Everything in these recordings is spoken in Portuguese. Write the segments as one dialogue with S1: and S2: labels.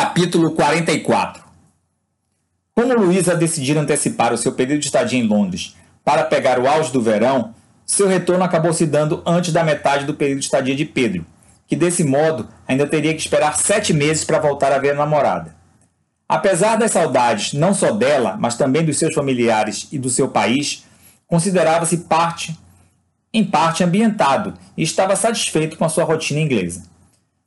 S1: Capítulo 44 Como Luísa decidiu antecipar o seu período de estadia em Londres para pegar o auge do verão, seu retorno acabou se dando antes da metade do período de estadia de Pedro, que desse modo ainda teria que esperar sete meses para voltar a ver a namorada. Apesar das saudades não só dela, mas também dos seus familiares e do seu país, considerava-se parte, em parte ambientado e estava satisfeito com a sua rotina inglesa.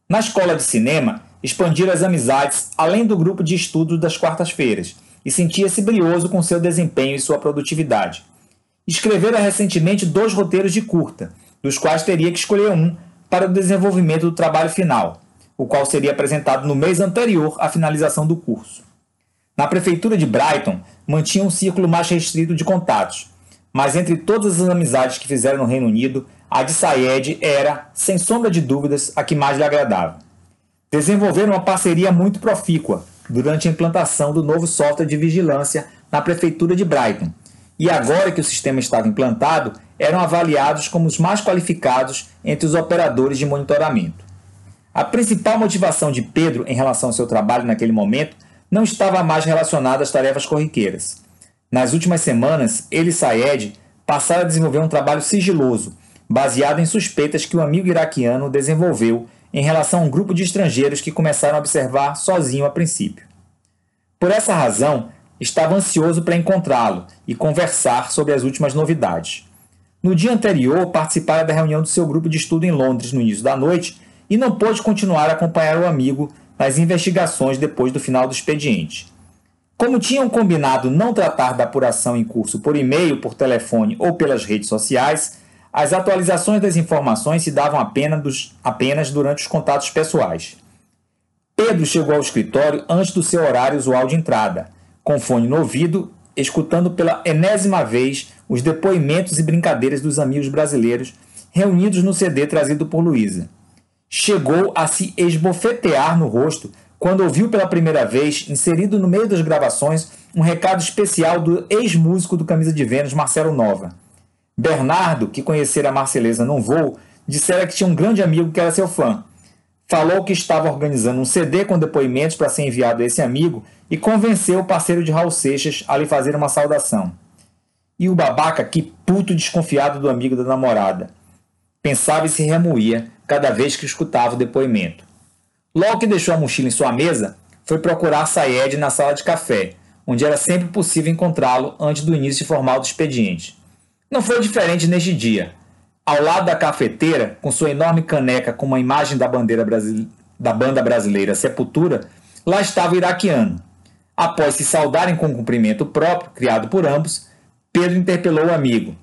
S1: Na escola de cinema, expandir as amizades além do grupo de estudos das quartas-feiras e sentia-se brioso com seu desempenho e sua produtividade. Escrevera recentemente dois roteiros de curta, dos quais teria que escolher um para o desenvolvimento do trabalho final, o qual seria apresentado no mês anterior à finalização do curso. Na prefeitura de Brighton, mantinha um círculo mais restrito de contatos, mas entre todas as amizades que fizeram no Reino Unido, a de Sayed era, sem sombra de dúvidas, a que mais lhe agradava. Desenvolveram uma parceria muito profícua durante a implantação do novo software de vigilância na prefeitura de Brighton. E agora que o sistema estava implantado, eram avaliados como os mais qualificados entre os operadores de monitoramento. A principal motivação de Pedro em relação ao seu trabalho naquele momento não estava mais relacionada às tarefas corriqueiras. Nas últimas semanas, ele e Sayed passaram a desenvolver um trabalho sigiloso, baseado em suspeitas que o amigo iraquiano desenvolveu em relação a um grupo de estrangeiros que começaram a observar sozinho a princípio. Por essa razão, estava ansioso para encontrá-lo e conversar sobre as últimas novidades. No dia anterior, participara da reunião do seu grupo de estudo em Londres no início da noite e não pôde continuar a acompanhar o amigo nas investigações depois do final do expediente. Como tinham combinado não tratar da apuração em curso por e-mail, por telefone ou pelas redes sociais, as atualizações das informações se davam apenas, dos, apenas durante os contatos pessoais. Pedro chegou ao escritório antes do seu horário usual de entrada, com fone no ouvido, escutando pela enésima vez os depoimentos e brincadeiras dos amigos brasileiros reunidos no CD trazido por Luísa. Chegou a se esbofetear no rosto quando ouviu pela primeira vez, inserido no meio das gravações, um recado especial do ex-músico do Camisa de Vênus, Marcelo Nova. Bernardo, que conhecera a Marceleza num voo, dissera que tinha um grande amigo que era seu fã. Falou que estava organizando um CD com depoimentos para ser enviado a esse amigo e convenceu o parceiro de Raul Seixas a lhe fazer uma saudação. E o babaca, que puto desconfiado do amigo da namorada. Pensava e se remoía cada vez que escutava o depoimento. Logo que deixou a mochila em sua mesa, foi procurar Sayed na sala de café, onde era sempre possível encontrá-lo antes do início formal do expediente. Não foi diferente neste dia. Ao lado da cafeteira, com sua enorme caneca com uma imagem da bandeira da banda brasileira Sepultura, lá estava o iraquiano. Após se saudarem com um cumprimento próprio, criado por ambos, Pedro interpelou o amigo.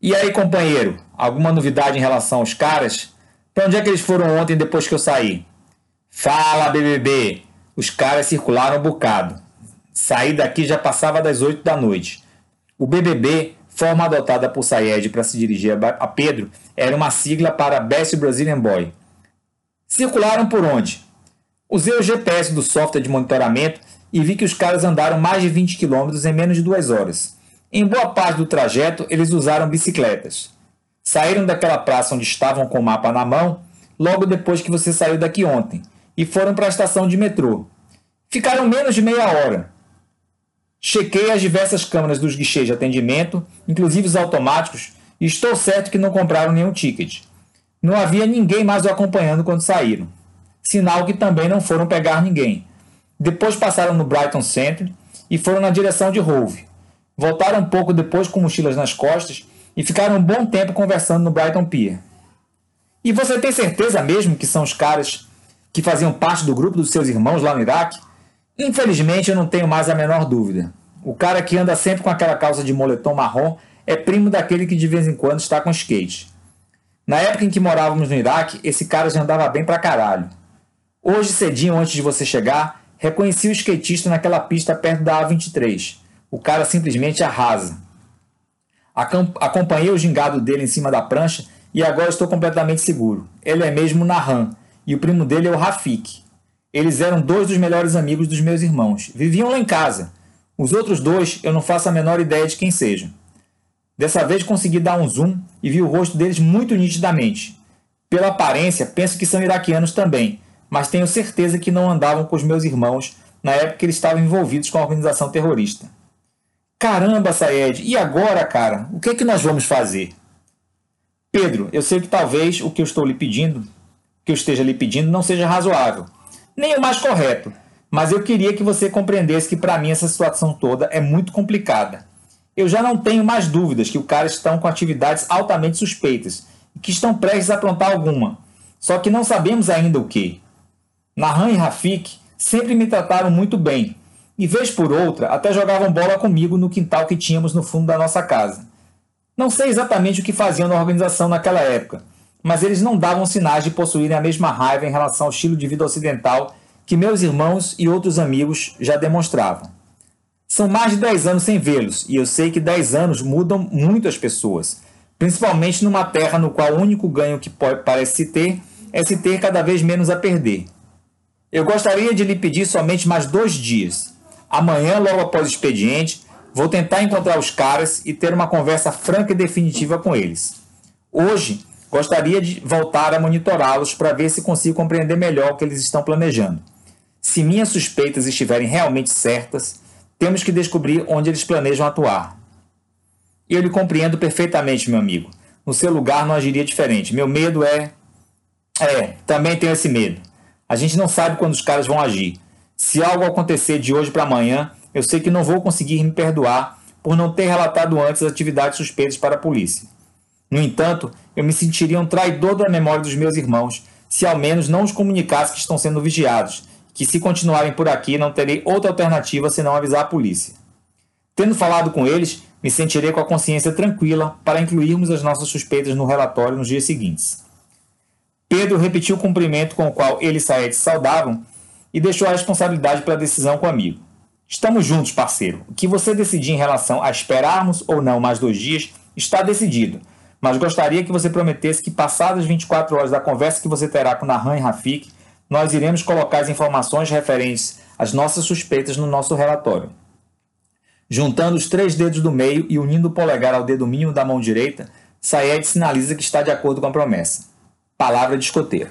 S1: E aí, companheiro, alguma novidade em relação aos caras? Para onde é que eles foram ontem depois que eu saí? Fala, BBB! Os caras circularam um bocado. Saí daqui já passava das 8 da noite. O BBB forma adotada por Sayed para se dirigir a Pedro, era uma sigla para Best Brazilian Boy. Circularam por onde? Usei o GPS do software de monitoramento e vi que os caras andaram mais de 20 km em menos de duas horas. Em boa parte do trajeto, eles usaram bicicletas. Saíram daquela praça onde estavam com o mapa na mão logo depois que você saiu daqui ontem e foram para a estação de metrô. Ficaram menos de meia hora. Chequei as diversas câmeras dos guichês de atendimento, inclusive os automáticos, e estou certo que não compraram nenhum ticket. Não havia ninguém mais o acompanhando quando saíram. Sinal que também não foram pegar ninguém. Depois passaram no Brighton Center e foram na direção de Hove. Voltaram um pouco depois com mochilas nas costas e ficaram um bom tempo conversando no Brighton Pier. E você tem certeza mesmo que são os caras que faziam parte do grupo dos seus irmãos lá no Iraque? Infelizmente, eu não tenho mais a menor dúvida. O cara que anda sempre com aquela calça de moletom marrom é primo daquele que de vez em quando está com skate. Na época em que morávamos no Iraque, esse cara já andava bem pra caralho. Hoje, cedinho antes de você chegar, reconheci o skatista naquela pista perto da A23. O cara simplesmente arrasa. Acompanhei o gingado dele em cima da prancha e agora estou completamente seguro. Ele é mesmo Nahan e o primo dele é o Rafik. Eles eram dois dos melhores amigos dos meus irmãos. Viviam lá em casa. Os outros dois eu não faço a menor ideia de quem sejam. Dessa vez consegui dar um zoom e vi o rosto deles muito nitidamente. Pela aparência, penso que são iraquianos também, mas tenho certeza que não andavam com os meus irmãos na época que eles estavam envolvidos com a organização terrorista. Caramba, Saed, e agora, cara? O que é que nós vamos fazer? Pedro, eu sei que talvez o que eu estou lhe pedindo, que eu esteja lhe pedindo, não seja razoável, nem o mais correto, mas eu queria que você compreendesse que para mim essa situação toda é muito complicada. Eu já não tenho mais dúvidas que os caras estão com atividades altamente suspeitas e que estão prestes a aprontar alguma, só que não sabemos ainda o que. Nahan e Rafik sempre me trataram muito bem, e vez por outra até jogavam bola comigo no quintal que tínhamos no fundo da nossa casa. Não sei exatamente o que faziam na organização naquela época, mas eles não davam sinais de possuírem a mesma raiva em relação ao estilo de vida ocidental que meus irmãos e outros amigos já demonstravam. São mais de 10 anos sem vê-los, e eu sei que 10 anos mudam muito as pessoas, principalmente numa terra no qual o único ganho que parece se ter é se ter cada vez menos a perder. Eu gostaria de lhe pedir somente mais dois dias. Amanhã, logo após o expediente, vou tentar encontrar os caras e ter uma conversa franca e definitiva com eles. Hoje, gostaria de voltar a monitorá-los para ver se consigo compreender melhor o que eles estão planejando. Se minhas suspeitas estiverem realmente certas, temos que descobrir onde eles planejam atuar. Eu lhe compreendo perfeitamente, meu amigo. No seu lugar não agiria diferente. Meu medo é. É, também tenho esse medo. A gente não sabe quando os caras vão agir. Se algo acontecer de hoje para amanhã, eu sei que não vou conseguir me perdoar por não ter relatado antes as atividades suspeitas para a polícia. No entanto, eu me sentiria um traidor da memória dos meus irmãos se ao menos não os comunicasse que estão sendo vigiados que se continuarem por aqui não terei outra alternativa senão avisar a polícia. Tendo falado com eles, me sentirei com a consciência tranquila para incluirmos as nossas suspeitas no relatório nos dias seguintes. Pedro repetiu o cumprimento com o qual ele e Saed saudavam e deixou a responsabilidade pela decisão com o amigo. Estamos juntos, parceiro. O que você decidir em relação a esperarmos ou não mais dois dias está decidido, mas gostaria que você prometesse que, passadas 24 horas da conversa que você terá com Nahan e Rafik, nós iremos colocar as informações referentes às nossas suspeitas no nosso relatório. Juntando os três dedos do meio e unindo o polegar ao dedo mínimo da mão direita, Sayed sinaliza que está de acordo com a promessa. Palavra de escoteiro.